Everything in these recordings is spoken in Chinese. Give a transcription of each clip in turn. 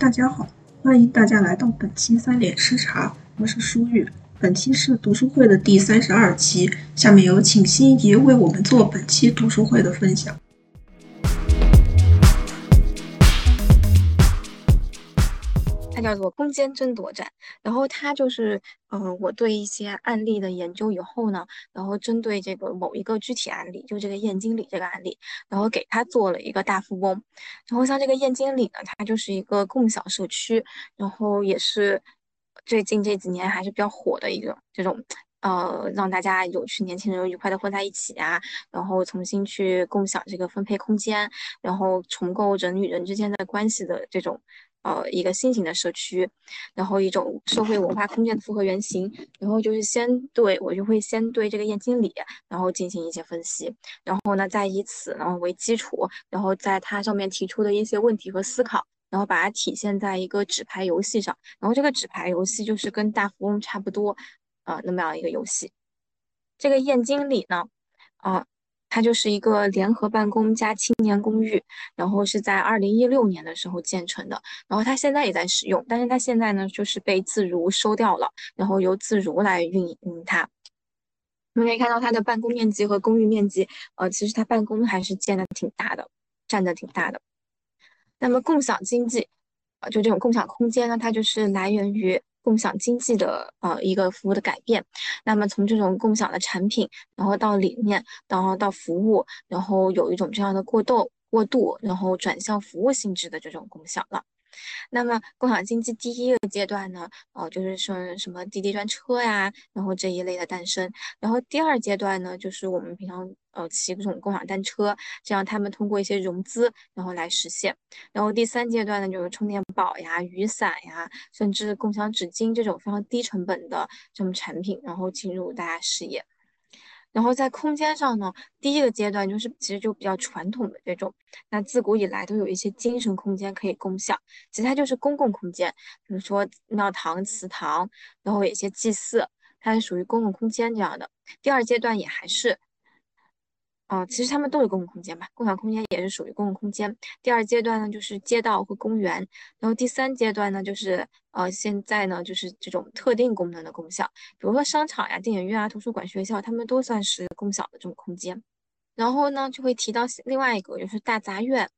大家好，欢迎大家来到本期三点吃茶，我是舒玉。本期是读书会的第三十二期，下面有请心仪为我们做本期读书会的分享。它叫做空间争夺战，然后它就是，呃，我对一些案例的研究以后呢，然后针对这个某一个具体案例，就这个燕经理这个案例，然后给他做了一个大富翁。然后像这个燕经理呢，它就是一个共享社区，然后也是最近这几年还是比较火的一个这种，呃，让大家有趣年轻人愉快的混在一起啊，然后重新去共享这个分配空间，然后重构人与人之间的关系的这种。呃，一个新型的社区，然后一种社会文化空间的复合原型，然后就是先对我就会先对这个燕经理，然后进行一些分析，然后呢再以此然后为基础，然后在它上面提出的一些问题和思考，然后把它体现在一个纸牌游戏上，然后这个纸牌游戏就是跟大富翁差不多，呃，那么样一个游戏。这个燕经理呢，啊。它就是一个联合办公加青年公寓，然后是在二零一六年的时候建成的，然后它现在也在使用，但是它现在呢就是被自如收掉了，然后由自如来运营它。我们可以看到它的办公面积和公寓面积，呃，其实它办公还是建的挺大的，占的挺大的。那么共享经济，啊，就这种共享空间呢，它就是来源于。共享经济的呃一个服务的改变，那么从这种共享的产品，然后到理念，然后到服务，然后有一种这样的过渡过渡，然后转向服务性质的这种共享了。那么共享经济第一个阶段呢，呃，就是说什么滴滴专车呀，然后这一类的诞生。然后第二阶段呢，就是我们平常呃骑这种共享单车，这样他们通过一些融资，然后来实现。然后第三阶段呢，就是充电宝呀、雨伞呀，甚至共享纸巾这种非常低成本的这种产品，然后进入大家视野。然后在空间上呢，第一个阶段就是其实就比较传统的这种，那自古以来都有一些精神空间可以共享，其实它就是公共空间，比如说庙堂、祠堂，然后有一些祭祀，它是属于公共空间这样的。第二阶段也还是。啊，其实他们都是公共空间吧，共享空间也是属于公共空间。第二阶段呢，就是街道和公园，然后第三阶段呢，就是呃，现在呢，就是这种特定功能的共享，比如说商场呀、电影院啊、图书馆、学校，他们都算是共享的这种空间。然后呢，就会提到另外一个，就是大杂院，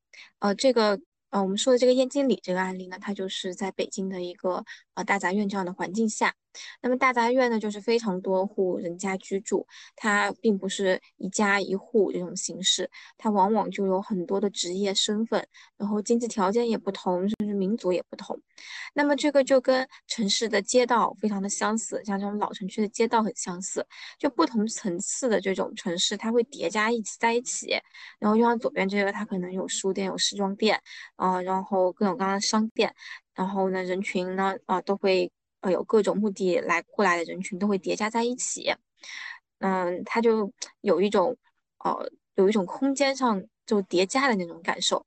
呃，这个。呃，我们说的这个燕京里这个案例呢，它就是在北京的一个大杂院这样的环境下。那么大杂院呢，就是非常多户人家居住，它并不是一家一户这种形式，它往往就有很多的职业身份，然后经济条件也不同，甚至民族也不同。那么这个就跟城市的街道非常的相似，像这种老城区的街道很相似，就不同层次的这种城市，它会叠加一起在一起。然后就像左边这个，它可能有书店，有时装店。啊，然后各种各样的商店，然后呢，人群呢，啊，都会呃有各种目的来过来的人群都会叠加在一起，嗯，它就有一种呃有一种空间上就叠加的那种感受，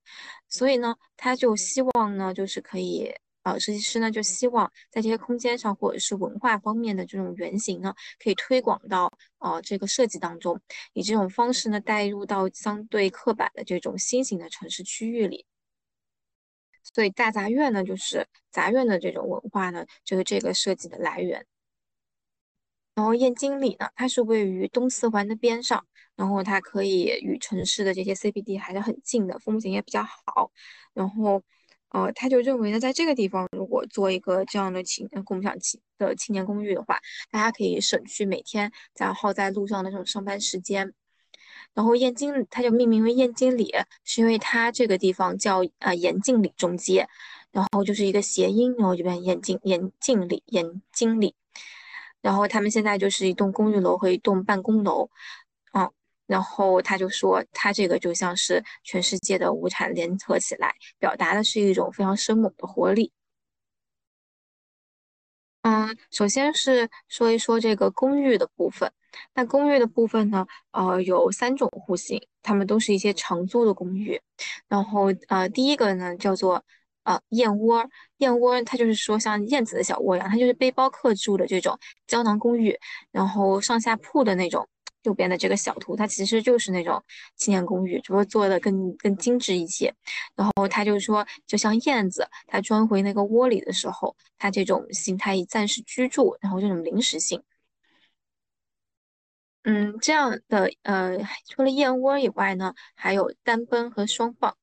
所以呢，他就希望呢，就是可以呃，设计师呢就希望在这些空间上或者是文化方面的这种原型呢，可以推广到呃这个设计当中，以这种方式呢带入到相对刻板的这种新型的城市区域里。所以大杂院呢，就是杂院的这种文化呢，就是这个设计的来源。然后燕京里呢，它是位于东四环的边上，然后它可以与城市的这些 CBD 还是很近的，风景也比较好。然后，呃，他就认为呢，在这个地方如果做一个这样的青共享青的青年公寓的话，大家可以省去每天在耗在路上的这种上班时间。然后燕京，它就命名为燕京里，是因为它这个地方叫呃延靖里中街，然后就是一个谐音，然后就变燕京延靖里燕京里。然后他们现在就是一栋公寓楼和一栋办公楼，啊，然后他就说，他这个就像是全世界的无产联合起来，表达的是一种非常生猛的活力。嗯，首先是说一说这个公寓的部分。那公寓的部分呢，呃，有三种户型，它们都是一些长租的公寓。然后，呃，第一个呢叫做呃燕窝，燕窝它就是说像燕子的小窝一样，它就是背包客住的这种胶囊公寓，然后上下铺的那种右边的这个小图，它其实就是那种青年公寓，只不过做的更更精致一些。然后它就说，就像燕子它钻回那个窝里的时候，它这种形态以暂时居住，然后这种临时性。嗯，这样的呃，除了燕窝以外呢，还有单奔和双傍，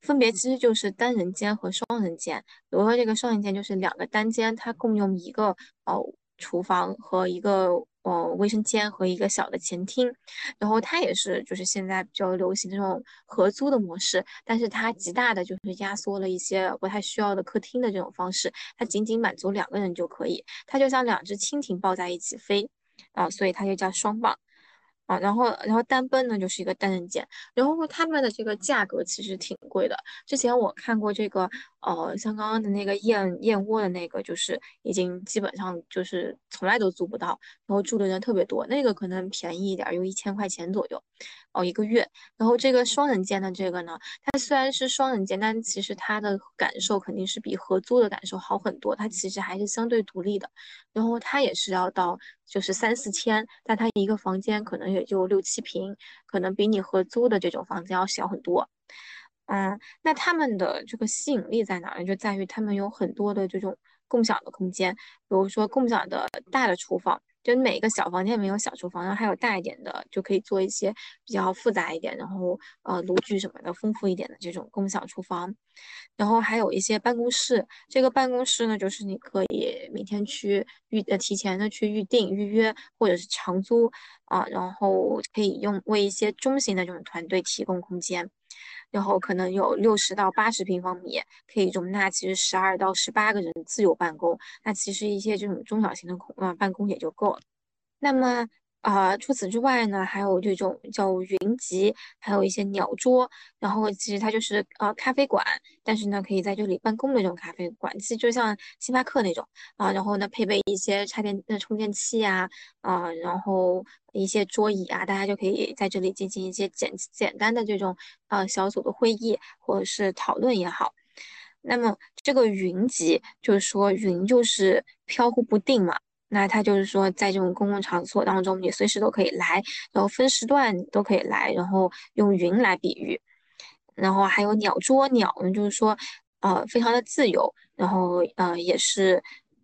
分别其实就是单人间和双人间。比如说这个双人间就是两个单间，它共用一个呃厨房和一个呃卫生间和一个小的前厅。然后它也是就是现在比较流行这种合租的模式，但是它极大的就是压缩了一些不太需要的客厅的这种方式，它仅仅满足两个人就可以，它就像两只蜻蜓抱在一起飞。啊，所以它就叫双棒啊，然后然后单奔呢就是一个单人间，然后他们的这个价格其实挺贵的。之前我看过这个，呃，像刚刚的那个燕燕窝的那个，就是已经基本上就是从来都租不到，然后住的人特别多，那个可能便宜一点，有一千块钱左右。哦，一个月。然后这个双人间的这个呢，它虽然是双人间，但其实它的感受肯定是比合租的感受好很多。它其实还是相对独立的。然后它也是要到就是三四千，但它一个房间可能也就六七平，可能比你合租的这种房子要小很多。嗯，那他们的这个吸引力在哪呢？就在于他们有很多的这种共享的空间，比如说共享的大的厨房。就每个小房间里面有小厨房，然后还有大一点的，就可以做一些比较复杂一点，然后呃炉具什么的丰富一点的这种共享厨房。然后还有一些办公室，这个办公室呢，就是你可以每天去预呃提前的去预定预约或者是长租啊，然后可以用为一些中型的这种团队提供空间。然后可能有六十到八十平方米，可以容纳其实十二到十八个人自由办公。那其实一些这种中小型的空啊办公也就够了。那么。啊，除此之外呢，还有这种叫云集，还有一些鸟桌，然后其实它就是呃咖啡馆，但是呢可以在这里办公的这种咖啡馆，其实就像星巴克那种啊，然后呢配备一些插电的充电器啊，啊，然后一些桌椅啊，大家就可以在这里进行一些简简单的这种呃小组的会议或者是讨论也好。那么这个云集就是说云就是飘忽不定嘛。那它就是说，在这种公共场所当中，你随时都可以来，然后分时段都可以来，然后用云来比喻，然后还有鸟捉鸟呢，就是说，呃，非常的自由，然后呃，也是，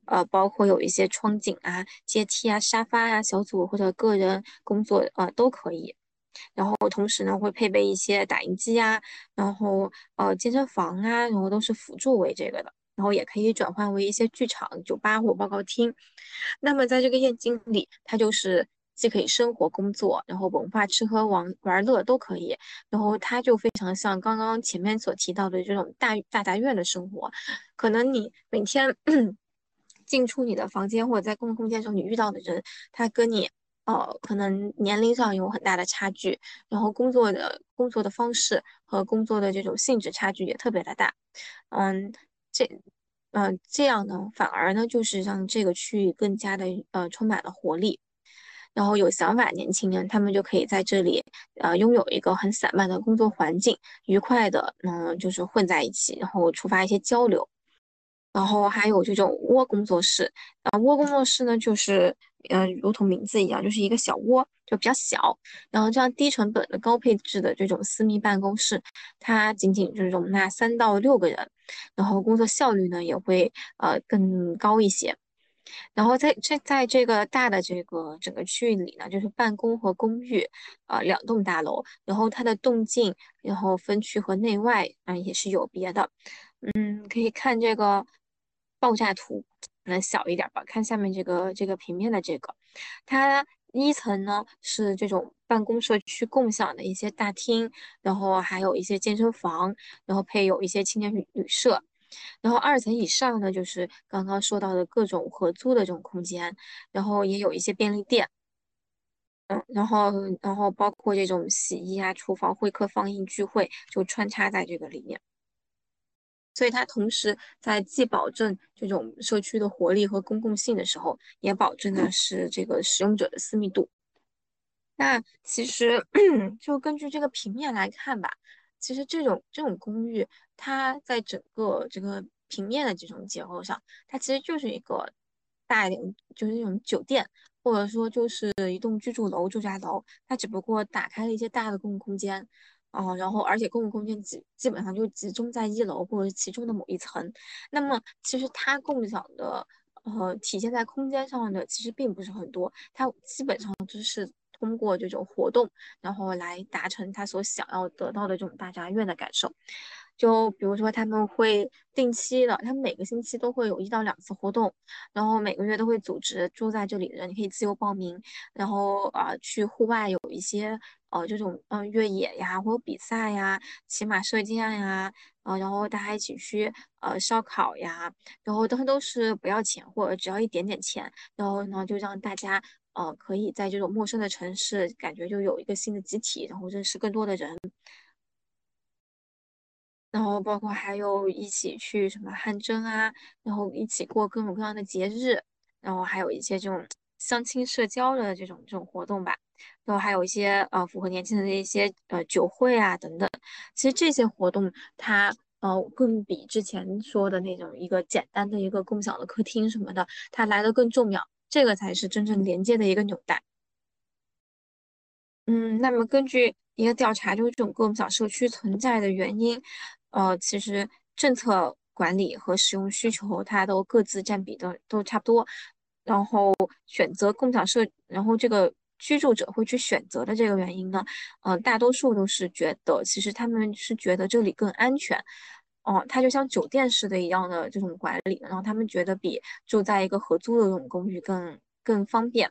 呃，包括有一些窗景啊、阶梯啊、沙发呀、小组或者个人工作呃都可以，然后同时呢会配备一些打印机啊，然后呃健身房啊，然后都是辅助为这个的。然后也可以转换为一些剧场、酒吧或报告厅。那么在这个燕京里，它就是既可以生活、工作，然后文化、吃喝玩玩乐都可以。然后它就非常像刚刚前面所提到的这种大大杂院的生活。可能你每天 进出你的房间或者在公共空间时候，你遇到的人，他跟你呃可能年龄上有很大的差距，然后工作的工作的方式和工作的这种性质差距也特别的大。嗯。这，嗯，这样呢，反而呢，就是让这个区域更加的呃充满了活力，然后有想法年轻人，他们就可以在这里呃拥有一个很散漫的工作环境，愉快的嗯就是混在一起，然后触发一些交流。然后还有这种窝工作室，啊，窝工作室呢，就是，呃，如同名字一样，就是一个小窝，就比较小。然后这样低成本的高配置的这种私密办公室，它仅仅就是容纳三到六个人，然后工作效率呢也会呃更高一些。然后在这在这个大的这个整个区域里呢，就是办公和公寓，呃，两栋大楼，然后它的动静，然后分区和内外啊也是有别的。嗯，可以看这个。爆炸图可能小一点吧，看下面这个这个平面的这个，它一层呢是这种办公社区共享的一些大厅，然后还有一些健身房，然后配有一些青年旅旅社，然后二层以上呢就是刚刚说到的各种合租的这种空间，然后也有一些便利店，嗯，然后然后包括这种洗衣啊、厨房、会客、放映、聚会就穿插在这个里面。所以它同时在既保证这种社区的活力和公共性的时候，也保证的是这个使用者的私密度。那其实 就根据这个平面来看吧，其实这种这种公寓，它在整个这个平面的这种结构上，它其实就是一个大一点，就是那种酒店或者说就是一栋居住楼、住宅楼，它只不过打开了一些大的公共空间，啊、然后而且公共空间基基本上就集中在一楼或者其中的某一层，那么其实它共享的。呃，体现在空间上的其实并不是很多，它基本上就是通过这种活动，然后来达成他所想要得到的这种大家院的感受。就比如说他们会定期的，他们每个星期都会有一到两次活动，然后每个月都会组织住在这里的人，你可以自由报名，然后啊、去户外有一些呃这种嗯、越野呀，或者比赛呀，骑马射箭呀，呃，然后大家一起去呃烧烤呀，然后都都是不要钱或者只要一点点钱，然后呢就让大家呃可以在这种陌生的城市，感觉就有一个新的集体，然后认识更多的人。然后包括还有一起去什么汗蒸啊，然后一起过各种各样的节日，然后还有一些这种相亲社交的这种这种活动吧，然后还有一些呃符合年轻人的一些呃酒会啊等等。其实这些活动它呃更比之前说的那种一个简单的一个共享的客厅什么的，它来的更重要，这个才是真正连接的一个纽带。嗯，那么根据一个调查，就是这种共享社区存在的原因，呃，其实政策管理和使用需求它都各自占比都都差不多。然后选择共享社，然后这个居住者会去选择的这个原因呢，呃，大多数都是觉得，其实他们是觉得这里更安全。哦，它就像酒店式的一样的这种管理，然后他们觉得比住在一个合租的这种公寓更更方便。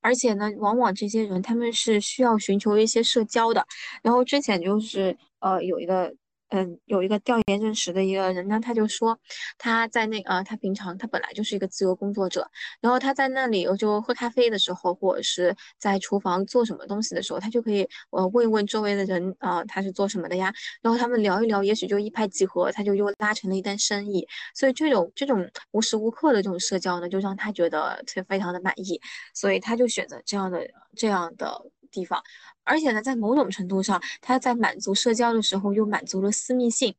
而且呢，往往这些人他们是需要寻求一些社交的。然后之前就是呃有一个嗯有一个调研认识的一个人呢，他就说他在那呃他平常他本来就是一个自由工作者，然后他在那里我就喝咖啡的时候，或者是在厨房做什么东西的时候，他就可以呃问一问周围的人啊、呃他是做什么的呀，然后他们聊一聊，也许就一拍即合，他就又拉成了一单生意。所以这种这种无时无刻的这种社交呢，就让他觉得非非常的满意。所以他就选择这样的这样的地方。而且呢，在某种程度上，他在满足社交的时候又满足了私密性。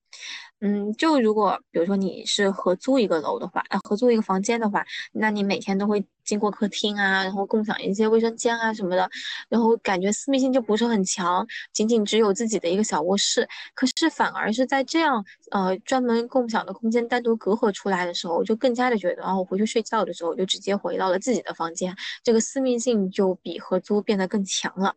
嗯，就如果比如说你是合租一个楼的话，呃，合租一个房间的话，那你每天都会经过客厅啊，然后共享一些卫生间啊什么的，然后感觉私密性就不是很强，仅仅只有自己的一个小卧室。可是反而是在这样呃专门共享的空间单独隔阂出来的时候，我就更加的觉得，然后我回去睡觉的时候我就直接回到了自己的房间，这个私密性就比合租变得更强了。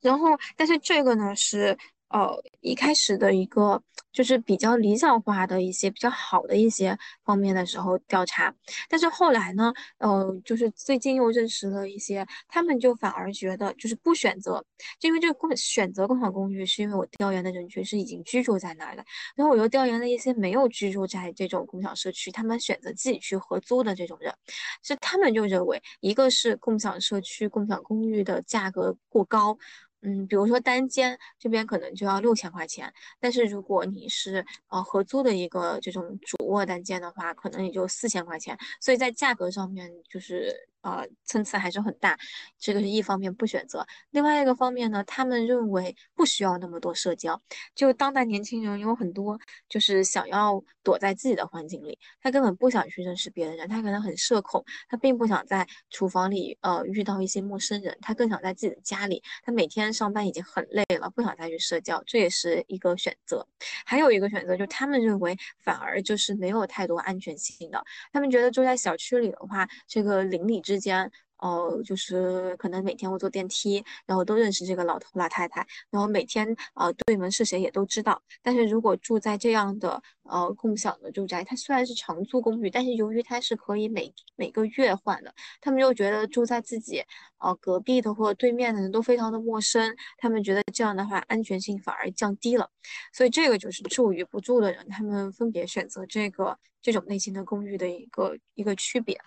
然后，但是这个呢是呃一开始的一个就是比较理想化的一些比较好的一些方面的时候调查，但是后来呢，呃，就是最近又认识了一些，他们就反而觉得就是不选择，就因为这个共选择共享公寓，是因为我调研的人群是已经居住在那儿的，然后我又调研了一些没有居住在这种共享社区，他们选择自己去合租的这种人。是他们就认为，一个是共享社区、共享公寓的价格过高，嗯，比如说单间这边可能就要六千块钱，但是如果你是呃合租的一个这种主卧单间的话，可能也就四千块钱，所以在价格上面就是呃参差还是很大，这个是一方面不选择，另外一个方面呢，他们认为不需要那么多社交，就当代年轻人有很多就是想要躲在自己的环境里，他根本不想去认识别的人，他可能很社恐，他并不想在厨房里呃遇到一些陌生人，他更想在自己的家里。他每天上班已经很累了，不想再去社交，这也是一个选择。还有一个选择就是他们认为反而就是没有太多安全性的，他们觉得住在小区里的话，这个邻里之之间。呃，就是可能每天我坐电梯，然后都认识这个老头老太太，然后每天呃对门是谁也都知道。但是如果住在这样的呃共享的住宅，它虽然是长租公寓，但是由于它是可以每每个月换的，他们就觉得住在自己呃隔壁的或者对面的人都非常的陌生，他们觉得这样的话安全性反而降低了。所以这个就是住与不住的人，他们分别选择这个这种类型的公寓的一个一个区别。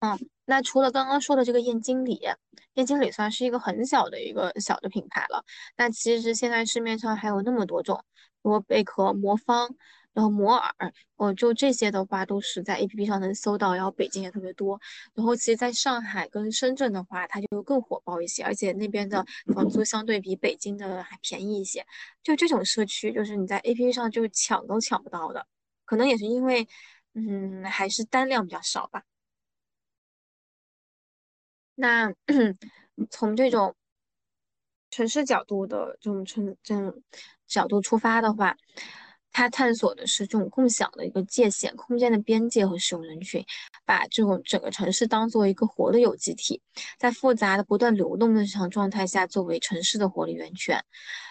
嗯，那除了刚刚说的这个燕京里，燕京里算是一个很小的一个小的品牌了。那其实现在市面上还有那么多种，比如贝壳、魔方，然后摩尔，哦，就这些的话都是在 APP 上能搜到，然后北京也特别多。然后其实在上海跟深圳的话，它就更火爆一些，而且那边的房租相对比北京的还便宜一些。就这种社区，就是你在 APP 上就抢都抢不到的。可能也是因为嗯，还是单量比较少吧。那 从这种城市角度的这种城这种角度出发的话，它探索的是这种共享的一个界限、空间的边界和使用人群，把这种整个城市当做一个活的有机体，在复杂的、不断流动的日常状态下，作为城市的活力源泉。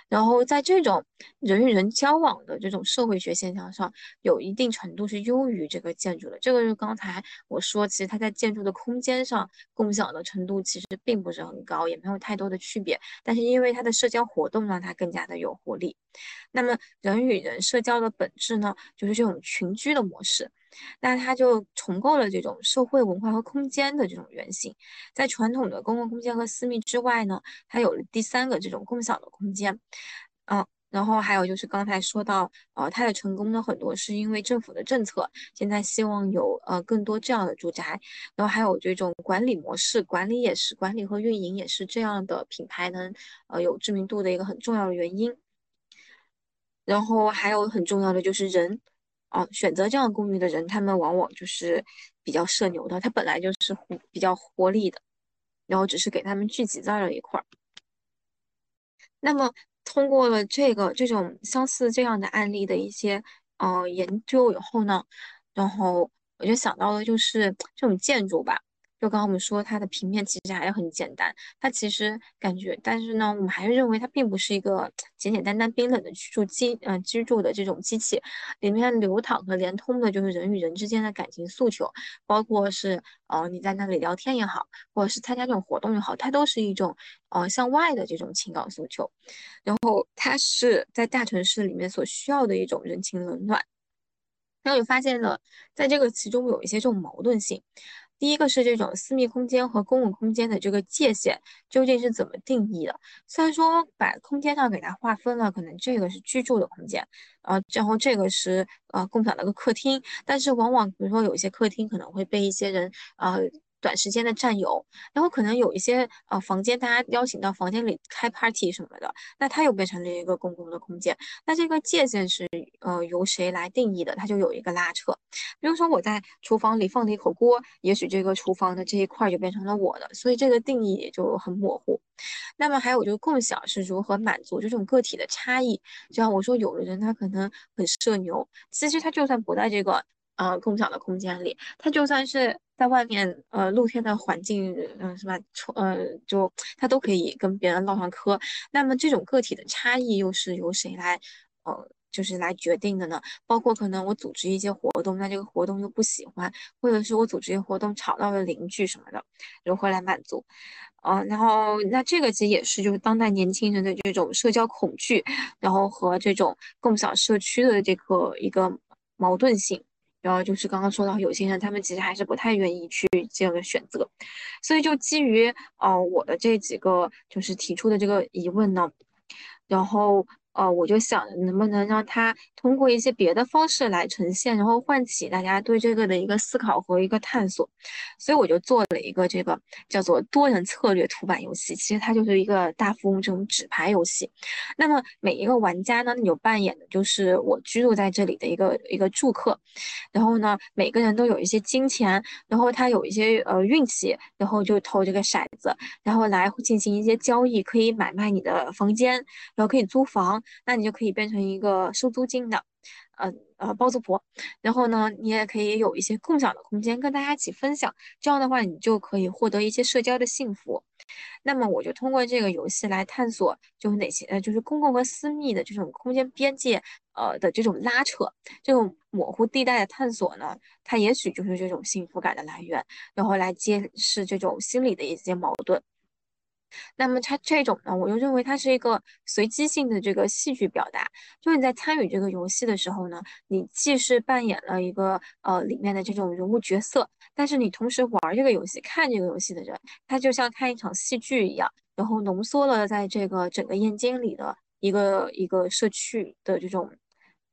然后在这种人与人交往的这种社会学现象上，有一定程度是优于这个建筑的。这个是刚才我说，其实它在建筑的空间上共享的程度其实并不是很高，也没有太多的区别。但是因为它的社交活动让它更加的有活力。那么人与人社交的本质呢，就是这种群居的模式。那它就重构了这种社会文化和空间的这种原型，在传统的公共空间和私密之外呢，它有了第三个这种共享的空间，嗯，然后还有就是刚才说到，呃，它的成功呢，很多是因为政府的政策，现在希望有呃更多这样的住宅，然后还有这种管理模式，管理也是管理和运营也是这样的品牌能呃有知名度的一个很重要的原因，然后还有很重要的就是人。哦，选择这样公寓的人，他们往往就是比较社牛的，他本来就是比较活力的，然后只是给他们聚集在了一块儿。那么通过了这个这种相似这样的案例的一些呃研究以后呢，然后我就想到了就是这种建筑吧。就刚刚我们说，它的平面其实还是很简单，它其实感觉，但是呢，我们还是认为它并不是一个简简单单冰冷的居住机，呃，居住的这种机器，里面流淌和连通的就是人与人之间的感情诉求，包括是呃你在那里聊天也好，或者是参加这种活动也好，它都是一种呃向外的这种情感诉求，然后它是在大城市里面所需要的一种人情冷暖，然后就发现了在这个其中有一些这种矛盾性。第一个是这种私密空间和公共空间的这个界限究竟是怎么定义的？虽然说把空间上给它划分了，可能这个是居住的空间，呃，然后这个是呃共享的一个客厅，但是往往比如说有一些客厅可能会被一些人呃。短时间的占有，然后可能有一些呃房间，大家邀请到房间里开 party 什么的，那它又变成了一个公共的空间。那这个界限是呃由谁来定义的？它就有一个拉扯。比如说我在厨房里放了一口锅，也许这个厨房的这一块就变成了我的，所以这个定义也就很模糊。那么还有就是共享是如何满足这种个体的差异？就像我说，有的人他可能很社牛，其实他就算不在这个呃共享的空间里，他就算是。在外面，呃，露天的环境，嗯，是吧？呃，就他都可以跟别人唠上嗑。那么这种个体的差异又是由谁来，呃，就是来决定的呢？包括可能我组织一些活动，那这个活动又不喜欢，或者是我组织一些活动吵到了邻居什么的，如何来满足？呃，然后那这个其实也是就是当代年轻人的这种社交恐惧，然后和这种共享社区的这个一个矛盾性。然后就是刚刚说到有些人，他们其实还是不太愿意去这样的选择，所以就基于呃我的这几个就是提出的这个疑问呢，然后。呃，我就想能不能让它通过一些别的方式来呈现，然后唤起大家对这个的一个思考和一个探索。所以我就做了一个这个叫做多人策略图版游戏，其实它就是一个大富翁这种纸牌游戏。那么每一个玩家呢，有扮演的就是我居住在这里的一个一个住客。然后呢，每个人都有一些金钱，然后他有一些呃运气，然后就投这个骰子，然后来进行一些交易，可以买卖你的房间，然后可以租房。那你就可以变成一个收租金的，呃呃包租婆，然后呢，你也可以有一些共享的空间跟大家一起分享，这样的话你就可以获得一些社交的幸福。那么我就通过这个游戏来探索，就是哪些呃就是公共和私密的这种空间边界，呃的这种拉扯，这种模糊地带的探索呢，它也许就是这种幸福感的来源，然后来揭示这种心理的一些矛盾。那么它这种呢，我又认为它是一个随机性的这个戏剧表达。就是你在参与这个游戏的时候呢，你既是扮演了一个呃里面的这种人物角色，但是你同时玩这个游戏、看这个游戏的人，他就像看一场戏剧一样，然后浓缩了在这个整个燕京里的一个一个社区的这种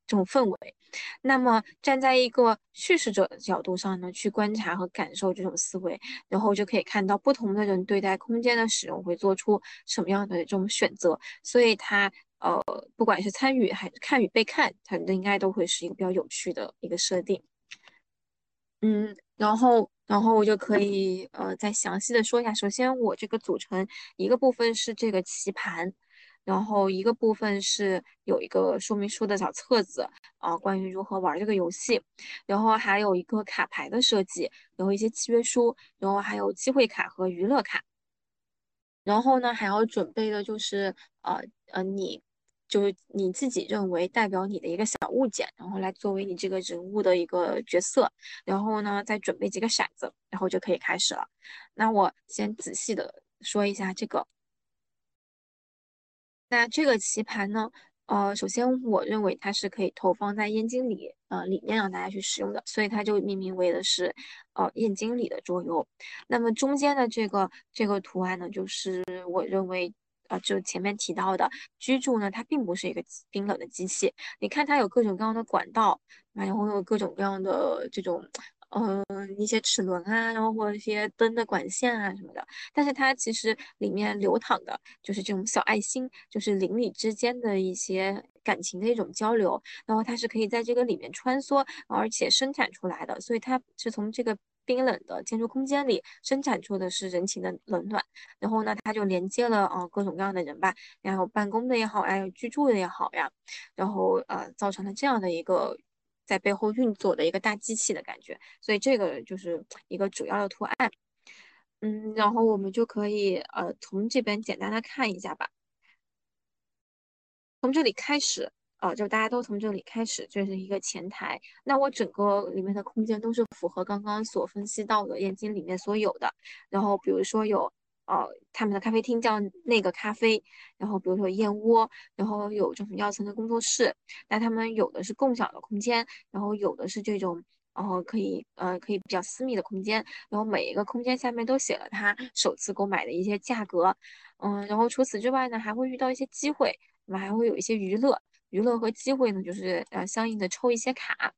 这种氛围。那么站在一个叙事者的角度上呢，去观察和感受这种思维，然后就可以看到不同的人对待空间的使用会做出什么样的这种选择。所以它呃，不管是参与还是看与被看，它应该都会是一个比较有趣的一个设定。嗯，然后然后我就可以呃再详细的说一下。首先，我这个组成一个部分是这个棋盘，然后一个部分是有一个说明书的小册子啊，关于如何玩这个游戏，然后还有一个卡牌的设计，然后一些契约书，然后还有机会卡和娱乐卡。然后呢，还要准备的就是呃呃你。就是你自己认为代表你的一个小物件，然后来作为你这个人物的一个角色，然后呢再准备几个骰子，然后就可以开始了。那我先仔细的说一下这个。那这个棋盘呢，呃，首先我认为它是可以投放在燕京里，呃，里面让大家去使用的，所以它就命名为的是呃燕京里的桌游。那么中间的这个这个图案呢，就是我认为。啊，就前面提到的居住呢，它并不是一个冰冷的机器。你看它有各种各样的管道，然后有各种各样的这种，嗯，一些齿轮啊，然后或者一些灯的管线啊什么的。但是它其实里面流淌的就是这种小爱心，就是邻里之间的一些感情的一种交流。然后它是可以在这个里面穿梭，而且生产出来的，所以它是从这个。冰冷的建筑空间里生产出的是人情的冷暖，然后呢，它就连接了啊各种各样的人吧，然后办公的也好，还有居住的也好呀，然后呃造成了这样的一个在背后运作的一个大机器的感觉，所以这个就是一个主要的图案，嗯，然后我们就可以呃从这边简单的看一下吧，从这里开始。啊，就大家都从这里开始，这是一个前台。那我整个里面的空间都是符合刚刚所分析到的眼睛里面所有的。然后比如说有，哦，他们的咖啡厅叫那个咖啡，然后比如说燕窝，然后有这种药层的工作室。那他们有的是共享的空间，然后有的是这种，然后可以，呃，可以比较私密的空间。然后每一个空间下面都写了他首次购买的一些价格。嗯，然后除此之外呢，还会遇到一些机会，那么还会有一些娱乐。娱乐和机会呢，就是呃相应的抽一些卡，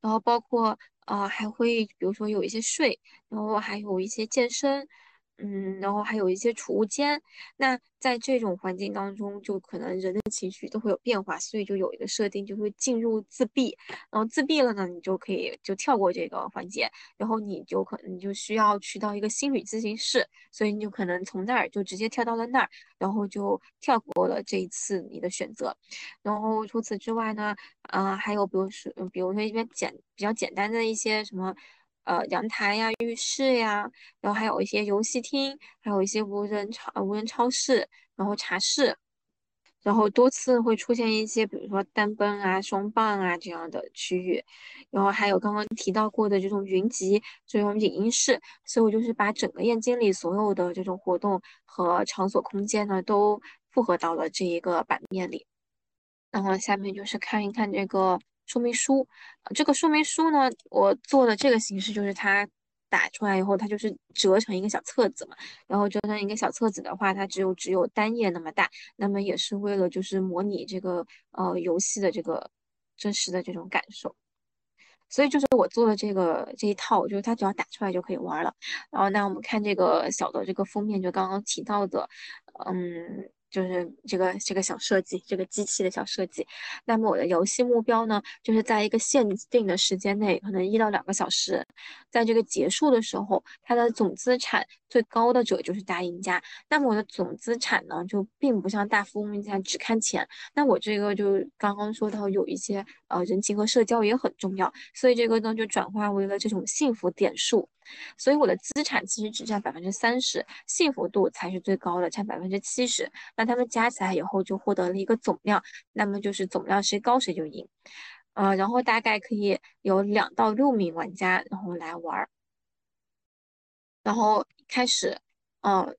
然后包括呃还会比如说有一些税，然后还有一些健身。嗯，然后还有一些储物间，那在这种环境当中，就可能人的情绪都会有变化，所以就有一个设定，就会进入自闭，然后自闭了呢，你就可以就跳过这个环节，然后你就可能就需要去到一个心理咨询室，所以你就可能从那儿就直接跳到了那儿，然后就跳过了这一次你的选择，然后除此之外呢，啊，还有比如说，比如说一边简比较简单的一些什么。呃，阳台呀，浴室呀，然后还有一些游戏厅，还有一些无人超无人超市，然后茶室，然后多次会出现一些，比如说单奔啊、双棒啊这样的区域，然后还有刚刚提到过的这种云集这种影音室，所以我就是把整个燕京里所有的这种活动和场所空间呢，都复合到了这一个版面里。然后下面就是看一看这个。说明书，这个说明书呢，我做的这个形式就是它打出来以后，它就是折成一个小册子嘛。然后折成一个小册子的话，它只有只有单页那么大，那么也是为了就是模拟这个呃游戏的这个真实的这种感受。所以就是我做的这个这一套，就是它只要打出来就可以玩了。然后那我们看这个小的这个封面，就刚刚提到的，嗯。就是这个这个小设计，这个机器的小设计。那么我的游戏目标呢，就是在一个限定的时间内，可能一到两个小时，在这个结束的时候，它的总资产最高的者就是大赢家。那么我的总资产呢，就并不像大富翁一样只看钱。那我这个就刚刚说到有一些呃人情和社交也很重要，所以这个呢就转化为了这种幸福点数。所以我的资产其实只占百分之三十，幸福度才是最高的，占百分之七十。那他们加起来以后就获得了一个总量，那么就是总量谁高谁就赢。呃，然后大概可以有两到六名玩家然后来玩儿，然后开始，呃，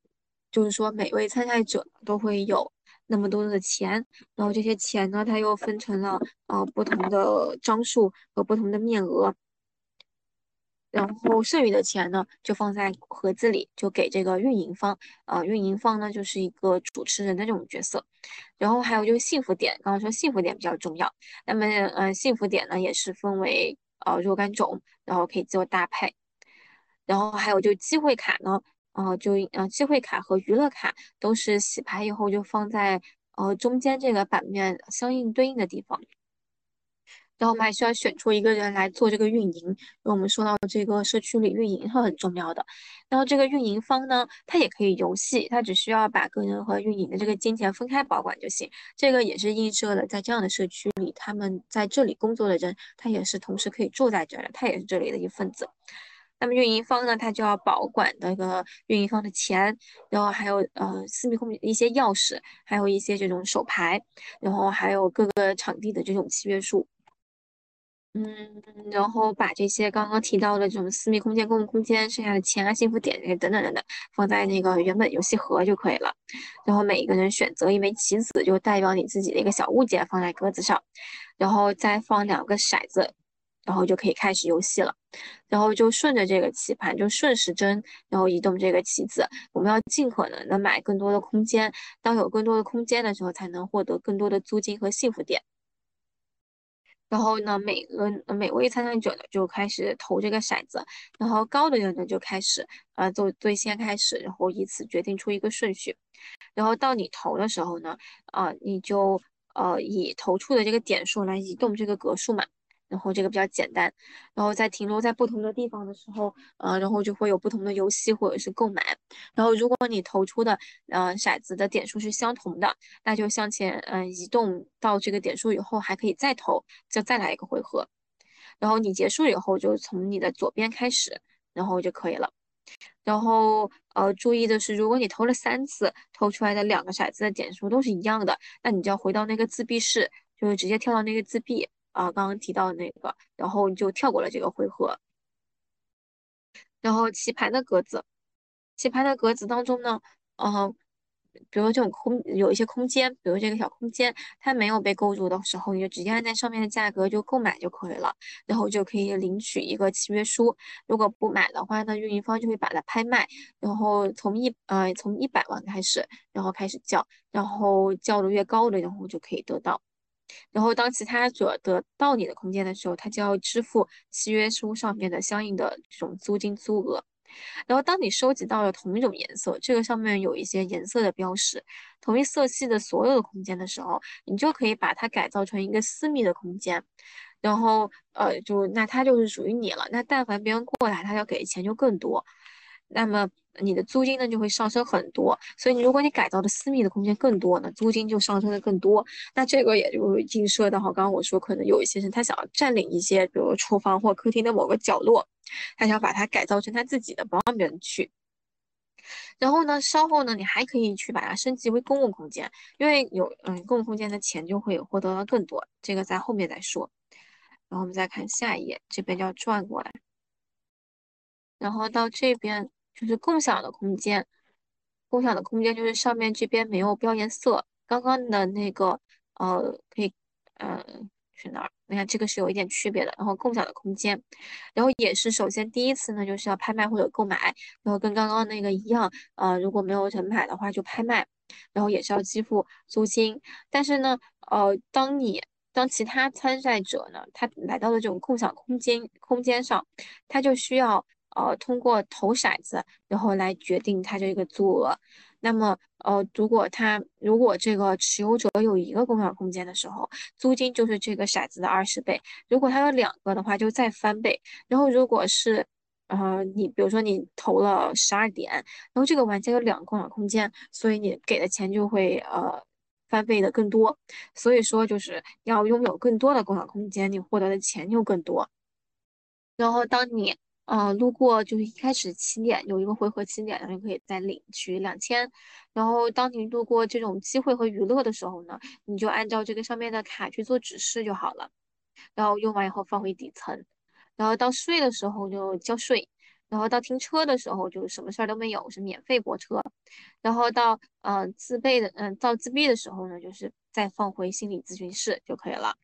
就是说每位参赛者都会有那么多的钱，然后这些钱呢，它又分成了呃不同的张数和不同的面额。然后剩余的钱呢，就放在盒子里，就给这个运营方。呃，运营方呢就是一个主持人的这种角色。然后还有就是幸福点，刚刚说幸福点比较重要。那么，呃，幸福点呢也是分为呃若干种，然后可以做搭配。然后还有就机会卡呢，呃，就呃机会卡和娱乐卡都是洗牌以后就放在呃中间这个版面相应对应的地方。然后我们还需要选出一个人来做这个运营，因为我们说到这个社区里运营是很重要的。然后这个运营方呢，他也可以游戏，他只需要把个人和运营的这个金钱分开保管就行。这个也是映射了在这样的社区里，他们在这里工作的人，他也是同时可以住在这儿的，他也是这里的一份子。那么运营方呢，他就要保管那个运营方的钱，然后还有呃私密空间一些钥匙，还有一些这种手牌，然后还有各个场地的这种契约书。嗯，然后把这些刚刚提到的这种私密空间、公共空间、剩下的钱啊、幸福点等等等等，放在那个原本游戏盒就可以了。然后每一个人选择一枚棋子，就代表你自己的一个小物件放在格子上，然后再放两个骰子，然后就可以开始游戏了。然后就顺着这个棋盘，就顺时针，然后移动这个棋子。我们要尽可能的买更多的空间，当有更多的空间的时候，才能获得更多的租金和幸福点。然后呢，每个每位参赛者呢就开始投这个骰子，然后高的人呢就开始呃做最先开始，然后以此决定出一个顺序。然后到你投的时候呢，啊你就呃以投出的这个点数来移动这个格数嘛。然后这个比较简单，然后在停留在不同的地方的时候，呃，然后就会有不同的游戏或者是购买。然后如果你投出的呃骰子的点数是相同的，那就向前嗯移动到这个点数以后还可以再投，就再来一个回合。然后你结束以后就从你的左边开始，然后就可以了。然后呃注意的是，如果你投了三次，投出来的两个骰子的点数都是一样的，那你就要回到那个自闭室，就是直接跳到那个自闭。啊，刚刚提到的那个，然后你就跳过了这个回合。然后棋盘的格子，棋盘的格子当中呢，嗯，比如这种空有一些空间，比如这个小空间，它没有被勾住的时候，你就直接按在上面的价格就购买就可以了，然后就可以领取一个契约书。如果不买的话呢，运营方就会把它拍卖，然后从一呃从一百万开始，然后开始叫，然后叫的越高的，然后就可以得到。然后，当其他者得到你的空间的时候，他就要支付契约书上面的相应的这种租金租额。然后，当你收集到了同一种颜色，这个上面有一些颜色的标识，同一色系的所有的空间的时候，你就可以把它改造成一个私密的空间。然后，呃，就那它就是属于你了。那但凡别人过来，他要给的钱就更多。那么。你的租金呢就会上升很多，所以如果你改造的私密的空间更多呢，租金就上升的更多。那这个也就映射到哈，刚刚我说可能有一些人他想要占领一些，比如厨房或客厅的某个角落，他想把它改造成他自己的，不让别人去。然后呢，稍后呢，你还可以去把它升级为公共空间，因为有嗯公共空间的钱就会获得到更多，这个在后面再说。然后我们再看下一页，这边就要转过来，然后到这边。就是共享的空间，共享的空间就是上面这边没有标颜色，刚刚的那个呃可以呃去哪儿？你看这个是有一点区别的。然后共享的空间，然后也是首先第一次呢就是要拍卖或者购买，然后跟刚刚那个一样，呃如果没有人买的话就拍卖，然后也是要支付租金。但是呢，呃当你当其他参赛者呢他来到了这种共享空间空间上，他就需要。呃，通过投骰子，然后来决定它这个租额。那么，呃，如果他如果这个持有者有一个共享空间的时候，租金就是这个骰子的二十倍；如果他有两个的话，就再翻倍。然后，如果是，呃，你比如说你投了十二点，然后这个玩家有两个共享空间，所以你给的钱就会呃翻倍的更多。所以说，就是要拥有更多的共享空间，你获得的钱就更多。然后，当你嗯，路过就是一开始起点有一个回合起点，然后就可以再领取两千。然后当你路过这种机会和娱乐的时候呢，你就按照这个上面的卡去做指示就好了。然后用完以后放回底层。然后到税的时候就交税。然后到停车的时候就什么事儿都没有，是免费泊车。然后到呃自备的嗯到自闭的时候呢，就是再放回心理咨询室就可以了。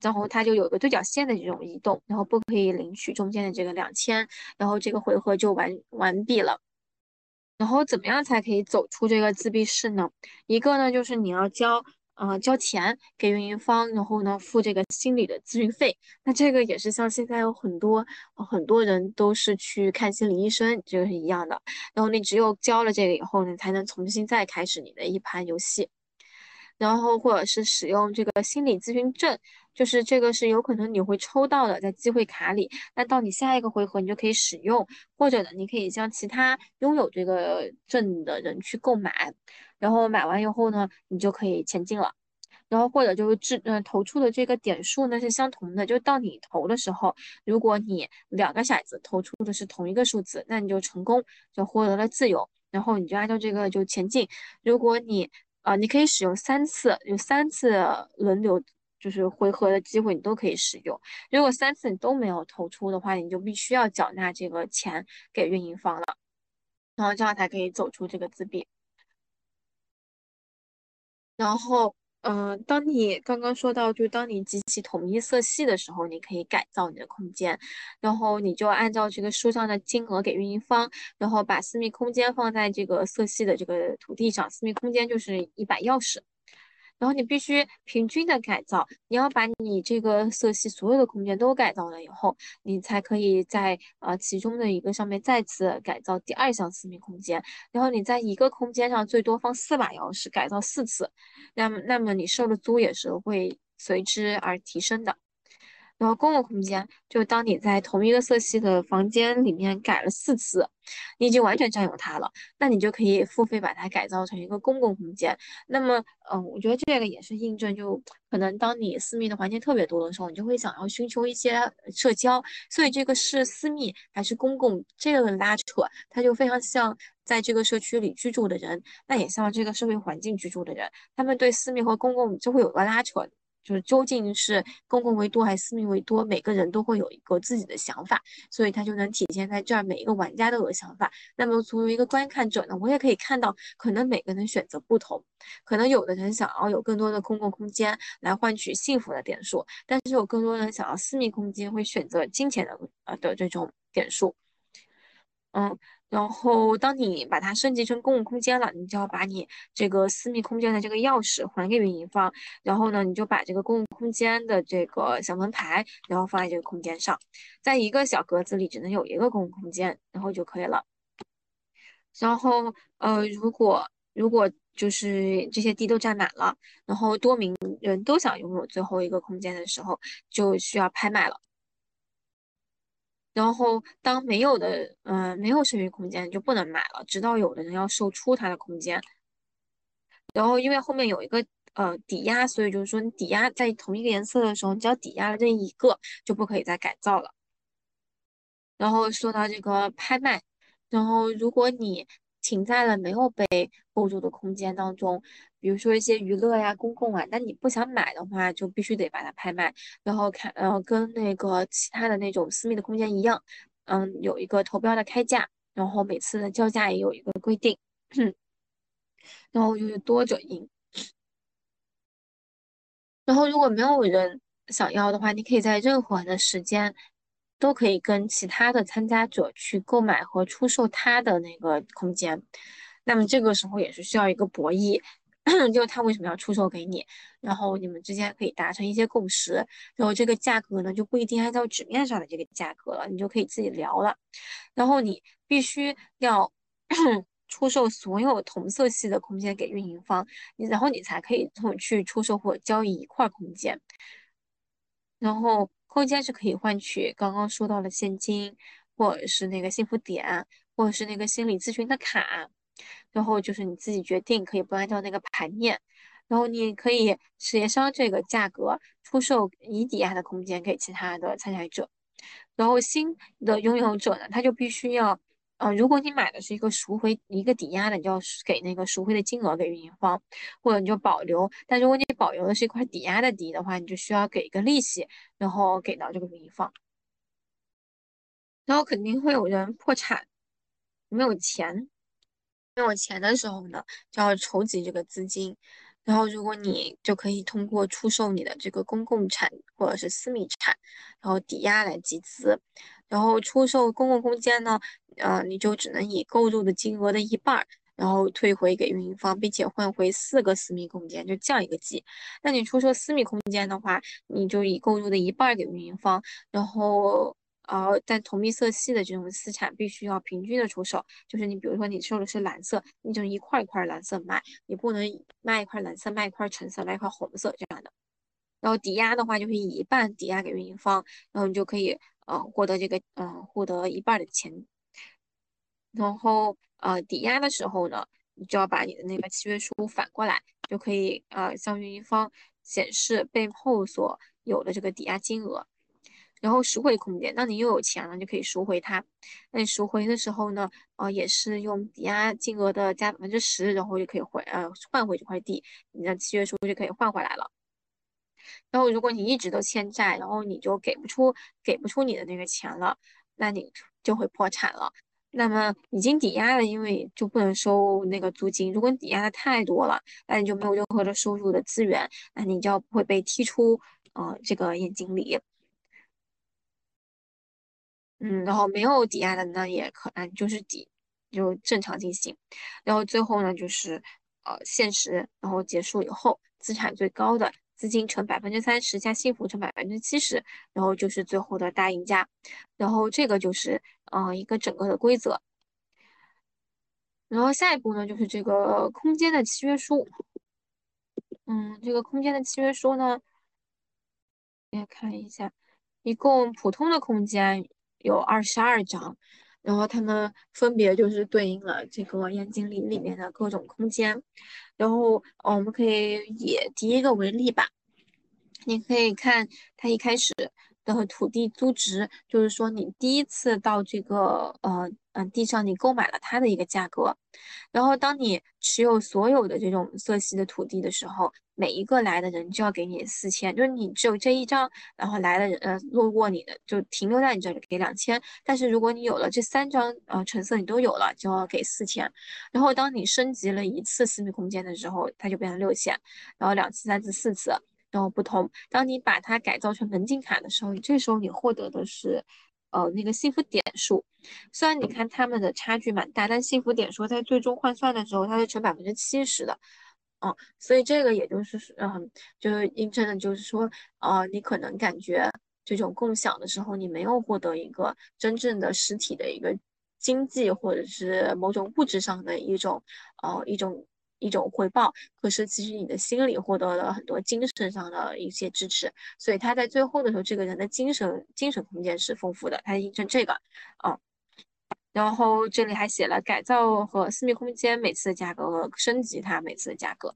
然后它就有个对角线的这种移动，然后不可以领取中间的这个两千，然后这个回合就完完毕了。然后怎么样才可以走出这个自闭室呢？一个呢就是你要交呃交钱给运营方，然后呢付这个心理的咨询费。那这个也是像现在有很多很多人都是去看心理医生，这个是一样的。然后你只有交了这个以后呢，才能重新再开始你的一盘游戏。然后或者是使用这个心理咨询证，就是这个是有可能你会抽到的，在机会卡里，那到你下一个回合你就可以使用，或者呢，你可以向其他拥有这个证的人去购买，然后买完以后呢，你就可以前进了。然后或者就是掷嗯投出的这个点数呢是相同的，就到你投的时候，如果你两个骰子投出的是同一个数字，那你就成功就获得了自由，然后你就按照这个就前进。如果你啊你可以使用三次，有三次轮流就是回合的机会你都可以使用。如果三次你都没有投出的话，你就必须要缴纳这个钱给运营方了，然后这样才可以走出这个自闭。然后。嗯，当你刚刚说到，就当你集齐统一色系的时候，你可以改造你的空间，然后你就按照这个书上的金额给运营方，然后把私密空间放在这个色系的这个土地上，私密空间就是一把钥匙。然后你必须平均的改造，你要把你这个色系所有的空间都改造了以后，你才可以在呃其中的一个上面再次改造第二项私密空间。然后你在一个空间上最多放四把钥匙，改造四次，那么那么你收的租也是会随之而提升的。然后公共空间，就当你在同一个色系的房间里面改了四次，你已经完全占有它了，那你就可以付费把它改造成一个公共空间。那么，嗯，我觉得这个也是印证，就可能当你私密的环境特别多的时候，你就会想要寻求一些社交。所以这个是私密还是公共，这个拉扯，它就非常像在这个社区里居住的人，那也像这个社会环境居住的人，他们对私密和公共就会有个拉扯。就是究竟是公共为多还是私密为多，每个人都会有一个自己的想法，所以它就能体现在这儿。每一个玩家都有想法。那么作为一个观看者呢，我也可以看到，可能每个人选择不同，可能有的人想要有更多的公共空间来换取幸福的点数，但是有更多人想要私密空间，会选择金钱的呃的这种点数。嗯。然后，当你把它升级成公共空间了，你就要把你这个私密空间的这个钥匙还给运营方。然后呢，你就把这个公共空间的这个小门牌，然后放在这个空间上，在一个小格子里只能有一个公共空间，然后就可以了。然后，呃，如果如果就是这些地都占满了，然后多名人都想拥有最后一个空间的时候，就需要拍卖了。然后，当没有的，嗯，没有剩余空间就不能买了，直到有的人要售出他的空间。然后，因为后面有一个呃抵押，所以就是说你抵押在同一个颜色的时候，你只要抵押了这一个，就不可以再改造了。然后说到这个拍卖，然后如果你停在了没有被构筑的空间当中，比如说一些娱乐呀、公共啊，但你不想买的话，就必须得把它拍卖，然后看，然后，跟那个其他的那种私密的空间一样，嗯，有一个投标的开价，然后每次的交价也有一个规定，然后就是多者赢。然后如果没有人想要的话，你可以在任何的时间。都可以跟其他的参加者去购买和出售他的那个空间，那么这个时候也是需要一个博弈，就他为什么要出售给你，然后你们之间可以达成一些共识，然后这个价格呢就不一定按照纸面上的这个价格了，你就可以自己聊了，然后你必须要 出售所有同色系的空间给运营方，你然后你才可以去出售或交易一块空间，然后。空间是可以换取刚刚说到的现金，或者是那个幸福点，或者是那个心理咨询的卡，然后就是你自己决定，可以不按照那个盘面，然后你可以协商这个价格出售已抵押的空间给其他的参赛者，然后新的拥有者呢，他就必须要。呃，如果你买的是一个赎回一个抵押的，你就要给那个赎回的金额给运营方，或者你就保留。但如果你保留的是一块抵押的抵的话，你就需要给一个利息，然后给到这个运营方。然后肯定会有人破产，没有钱，没有钱的时候呢，就要筹集这个资金。然后如果你就可以通过出售你的这个公共产或者是私密产，然后抵押来集资。然后出售公共空间呢，呃，你就只能以购入的金额的一半，然后退回给运营方，并且换回四个私密空间，就降一个级。那你出售私密空间的话，你就以购入的一半给运营方，然后呃，但同一色系的这种资产必须要平均的出售，就是你比如说你收的是蓝色，你就一块一块蓝色卖，你不能卖一块蓝色卖一块橙色卖一块红色这样的。然后抵押的话就是以一半抵押给运营方，然后你就可以呃获得这个呃获得一半的钱。然后呃抵押的时候呢，你就要把你的那个契约书反过来，就可以呃向运营方显示背后所有的这个抵押金额。然后赎回空间，当你又有钱了，就可以赎回它。那你赎回的时候呢，呃，也是用抵押金额的加百分之十，然后就可以回呃换回这块地，你的契约书就可以换回来了。然后如果你一直都欠债，然后你就给不出给不出你的那个钱了，那你就会破产了。那么已经抵押了，因为就不能收那个租金。如果你抵押的太多了，那你就没有任何的收入的资源，那你就要会被踢出呃这个眼睛里。嗯，然后没有抵押的呢，也可能就是抵就正常进行。然后最后呢，就是呃现实，然后结束以后，资产最高的资金乘百分之三十加幸福乘百分之七十，然后就是最后的大赢家。然后这个就是呃一个整个的规则。然后下一步呢，就是这个空间的契约书。嗯，这个空间的契约书呢，大家看一下，一共普通的空间。有二十二张，然后它们分别就是对应了这个燕京里里面的各种空间，然后我们可以以第一个为例吧，你可以看它一开始的土地租值，就是说你第一次到这个呃。嗯，地上你购买了它的一个价格，然后当你持有所有的这种色系的土地的时候，每一个来的人就要给你四千，就是你只有这一张，然后来的人呃路过你的就停留在你这里给两千，但是如果你有了这三张呃橙色你都有了，就要给四千，然后当你升级了一次私密空间的时候，它就变成六千，然后两次、三次、四次，然后不同。当你把它改造成门禁卡的时候，这时候你获得的是。呃，那个幸福点数，虽然你看他们的差距蛮大，但幸福点数在最终换算的时候，它是乘百分之七十的，嗯，所以这个也就是，嗯，就是印证的，就是说，呃，你可能感觉这种共享的时候，你没有获得一个真正的实体的一个经济或者是某种物质上的一种，呃，一种。一种回报，可是其实你的心里获得了很多精神上的一些支持，所以他在最后的时候，这个人的精神精神空间是丰富的，他印证这个，啊，然后这里还写了改造和私密空间每次的价格和升级它每次的价格，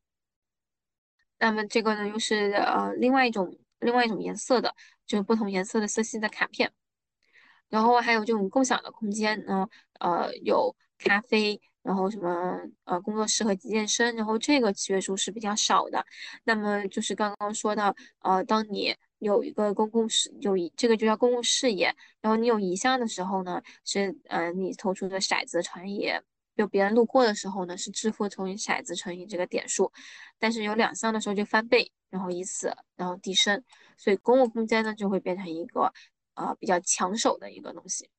那么这个呢又是呃另外一种另外一种颜色的，就是不同颜色的色系的卡片，然后还有这种共享的空间呢，呃有咖啡。然后什么呃工作室和健身，然后这个契约书是比较少的。那么就是刚刚说到呃，当你有一个公共事有一这个就叫公共事业，然后你有一项的时候呢，是呃你投出的骰子乘以就别人路过的时候呢是支付乘以骰子乘以这个点数，但是有两项的时候就翻倍，然后以此然后递升，所以公共空间呢就会变成一个呃比较抢手的一个东西。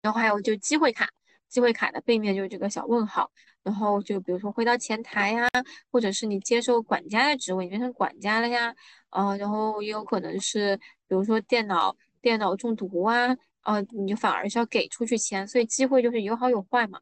然后还有就机会卡。机会卡的背面就是这个小问号，然后就比如说回到前台呀，或者是你接受管家的职位，你变成管家了呀，呃，然后也有可能是比如说电脑电脑中毒啊，呃，你就反而是要给出去钱，所以机会就是有好有坏嘛。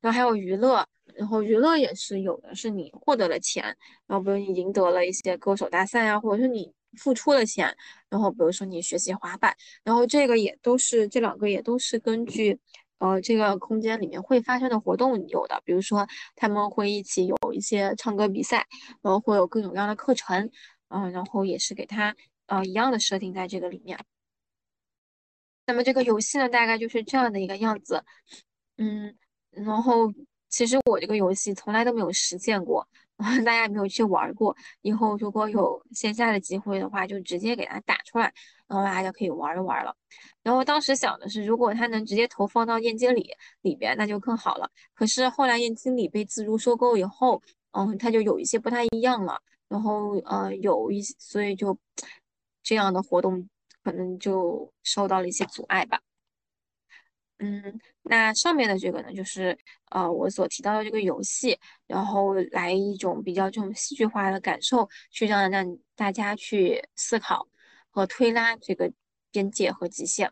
然后还有娱乐，然后娱乐也是有的，是你获得了钱，然后比如你赢得了一些歌手大赛啊，或者是你付出了钱，然后比如说你学习滑板，然后这个也都是这两个也都是根据。呃，这个空间里面会发生的活动有的，比如说他们会一起有一些唱歌比赛，然后会有各种各样的课程，嗯，然后也是给他呃一样的设定在这个里面。那么这个游戏呢，大概就是这样的一个样子，嗯，然后其实我这个游戏从来都没有实践过。大家没有去玩过，以后如果有线下的机会的话，就直接给它打出来，然后大家就可以玩一玩了。然后当时想的是，如果它能直接投放到燕京里里边，那就更好了。可是后来燕京里被自如收购以后，嗯，它就有一些不太一样了。然后呃，有一所以就 这样的活动可能就受到了一些阻碍吧。嗯，那上面的这个呢，就是呃我所提到的这个游戏，然后来一种比较这种戏剧化的感受，去让让大家去思考和推拉这个边界和极限。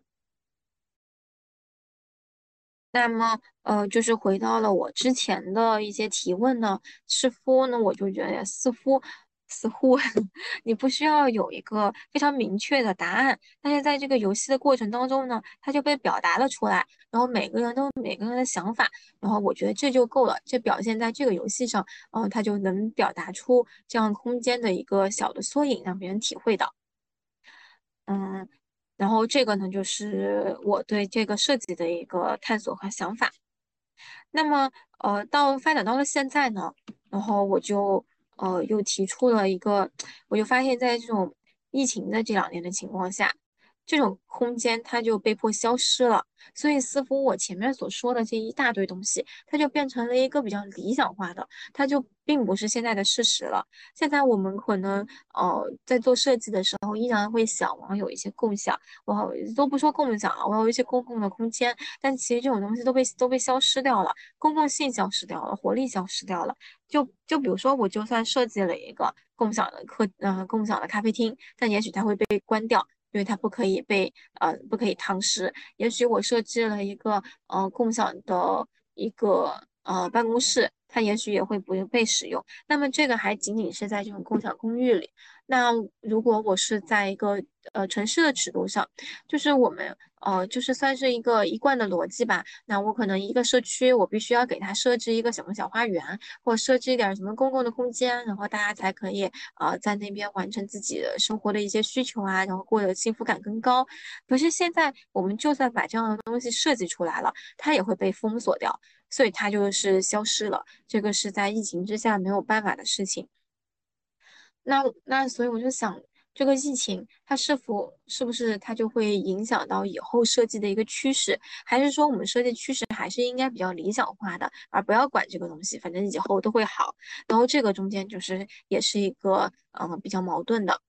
那么，呃，就是回到了我之前的一些提问呢，似乎呢，我就觉得似乎。似乎 你不需要有一个非常明确的答案，但是在这个游戏的过程当中呢，它就被表达了出来，然后每个人都有每个人的想法，然后我觉得这就够了，这表现在这个游戏上，嗯，它就能表达出这样空间的一个小的缩影，让别人体会到，嗯，然后这个呢，就是我对这个设计的一个探索和想法。那么，呃，到发展到了现在呢，然后我就。呃，又提出了一个，我就发现，在这种疫情的这两年的情况下，这种空间它就被迫消失了。所以，似乎我前面所说的这一大堆东西，它就变成了一个比较理想化的，它就并不是现在的事实了。现在我们可能，呃，在做设计的时候，依然会想往有一些共享，我都不说共享了，我有一些公共的空间，但其实这种东西都被都被消失掉了，公共性消失掉了，活力消失掉了。就就比如说，我就算设计了一个共享的客，呃，共享的咖啡厅，但也许它会被关掉。因为它不可以被呃不可以堂食，也许我设置了一个呃共享的一个呃办公室，它也许也会不被使用。那么这个还仅仅是在这种共享公寓里。那如果我是在一个呃城市的尺度上，就是我们呃就是算是一个一贯的逻辑吧。那我可能一个社区，我必须要给它设置一个什么小花园，或设置一点什么公共的空间，然后大家才可以呃在那边完成自己的生活的一些需求啊，然后过得幸福感更高。可是现在我们就算把这样的东西设计出来了，它也会被封锁掉，所以它就是消失了。这个是在疫情之下没有办法的事情。那那所以我就想，这个疫情它是否是不是它就会影响到以后设计的一个趋势？还是说我们设计趋势还是应该比较理想化的，而不要管这个东西，反正以后都会好。然后这个中间就是也是一个嗯比较矛盾的。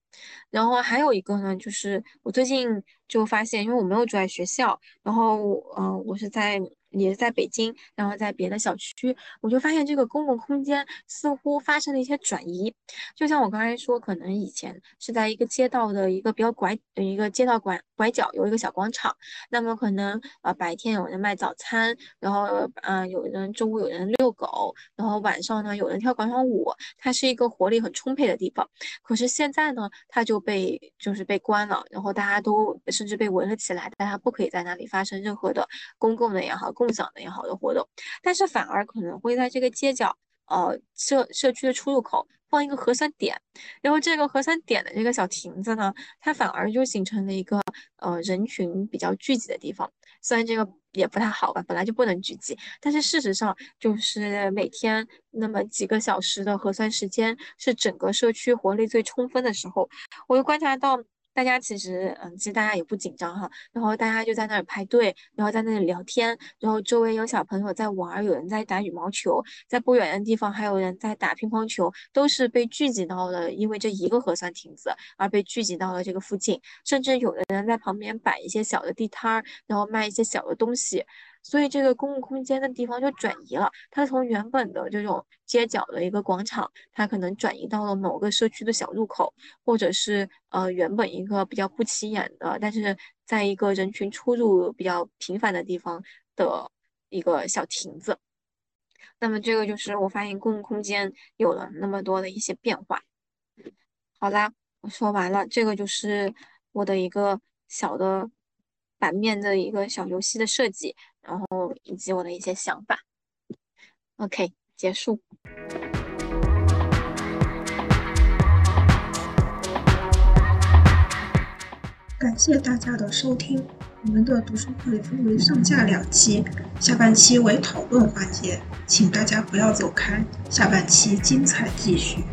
然后还有一个呢，就是我最近就发现，因为我没有住在学校，然后嗯我是在。也是在北京，然后在别的小区，我就发现这个公共空间似乎发生了一些转移。就像我刚才说，可能以前是在一个街道的一个比较拐一个街道拐拐角有一个小广场，那么可能呃白天有人卖早餐，然后呃有人中午有人遛狗，然后晚上呢有人跳广场舞，它是一个活力很充沛的地方。可是现在呢，它就被就是被关了，然后大家都甚至被围了起来，大家不可以在那里发生任何的公共的也好。共享的也好的活动，但是反而可能会在这个街角，呃，社社区的出入口放一个核酸点，然后这个核酸点的这个小亭子呢，它反而就形成了一个呃人群比较聚集的地方。虽然这个也不太好吧，本来就不能聚集，但是事实上就是每天那么几个小时的核酸时间，是整个社区活力最充分的时候。我又观察到。大家其实，嗯，其实大家也不紧张哈，然后大家就在那儿排队，然后在那里聊天，然后周围有小朋友在玩，有人在打羽毛球，在不远的地方还有人在打乒乓球，都是被聚集到了，因为这一个核酸亭子而被聚集到了这个附近，甚至有的人在旁边摆一些小的地摊儿，然后卖一些小的东西。所以这个公共空间的地方就转移了，它从原本的这种街角的一个广场，它可能转移到了某个社区的小路口，或者是呃原本一个比较不起眼的，但是在一个人群出入比较频繁的地方的一个小亭子。那么这个就是我发现公共空间有了那么多的一些变化。好啦，我说完了，这个就是我的一个小的版面的一个小游戏的设计。然后以及我的一些想法，OK，结束。感谢大家的收听。我们的读书会分为上下两期，下半期为讨论环节，请大家不要走开，下半期精彩继续。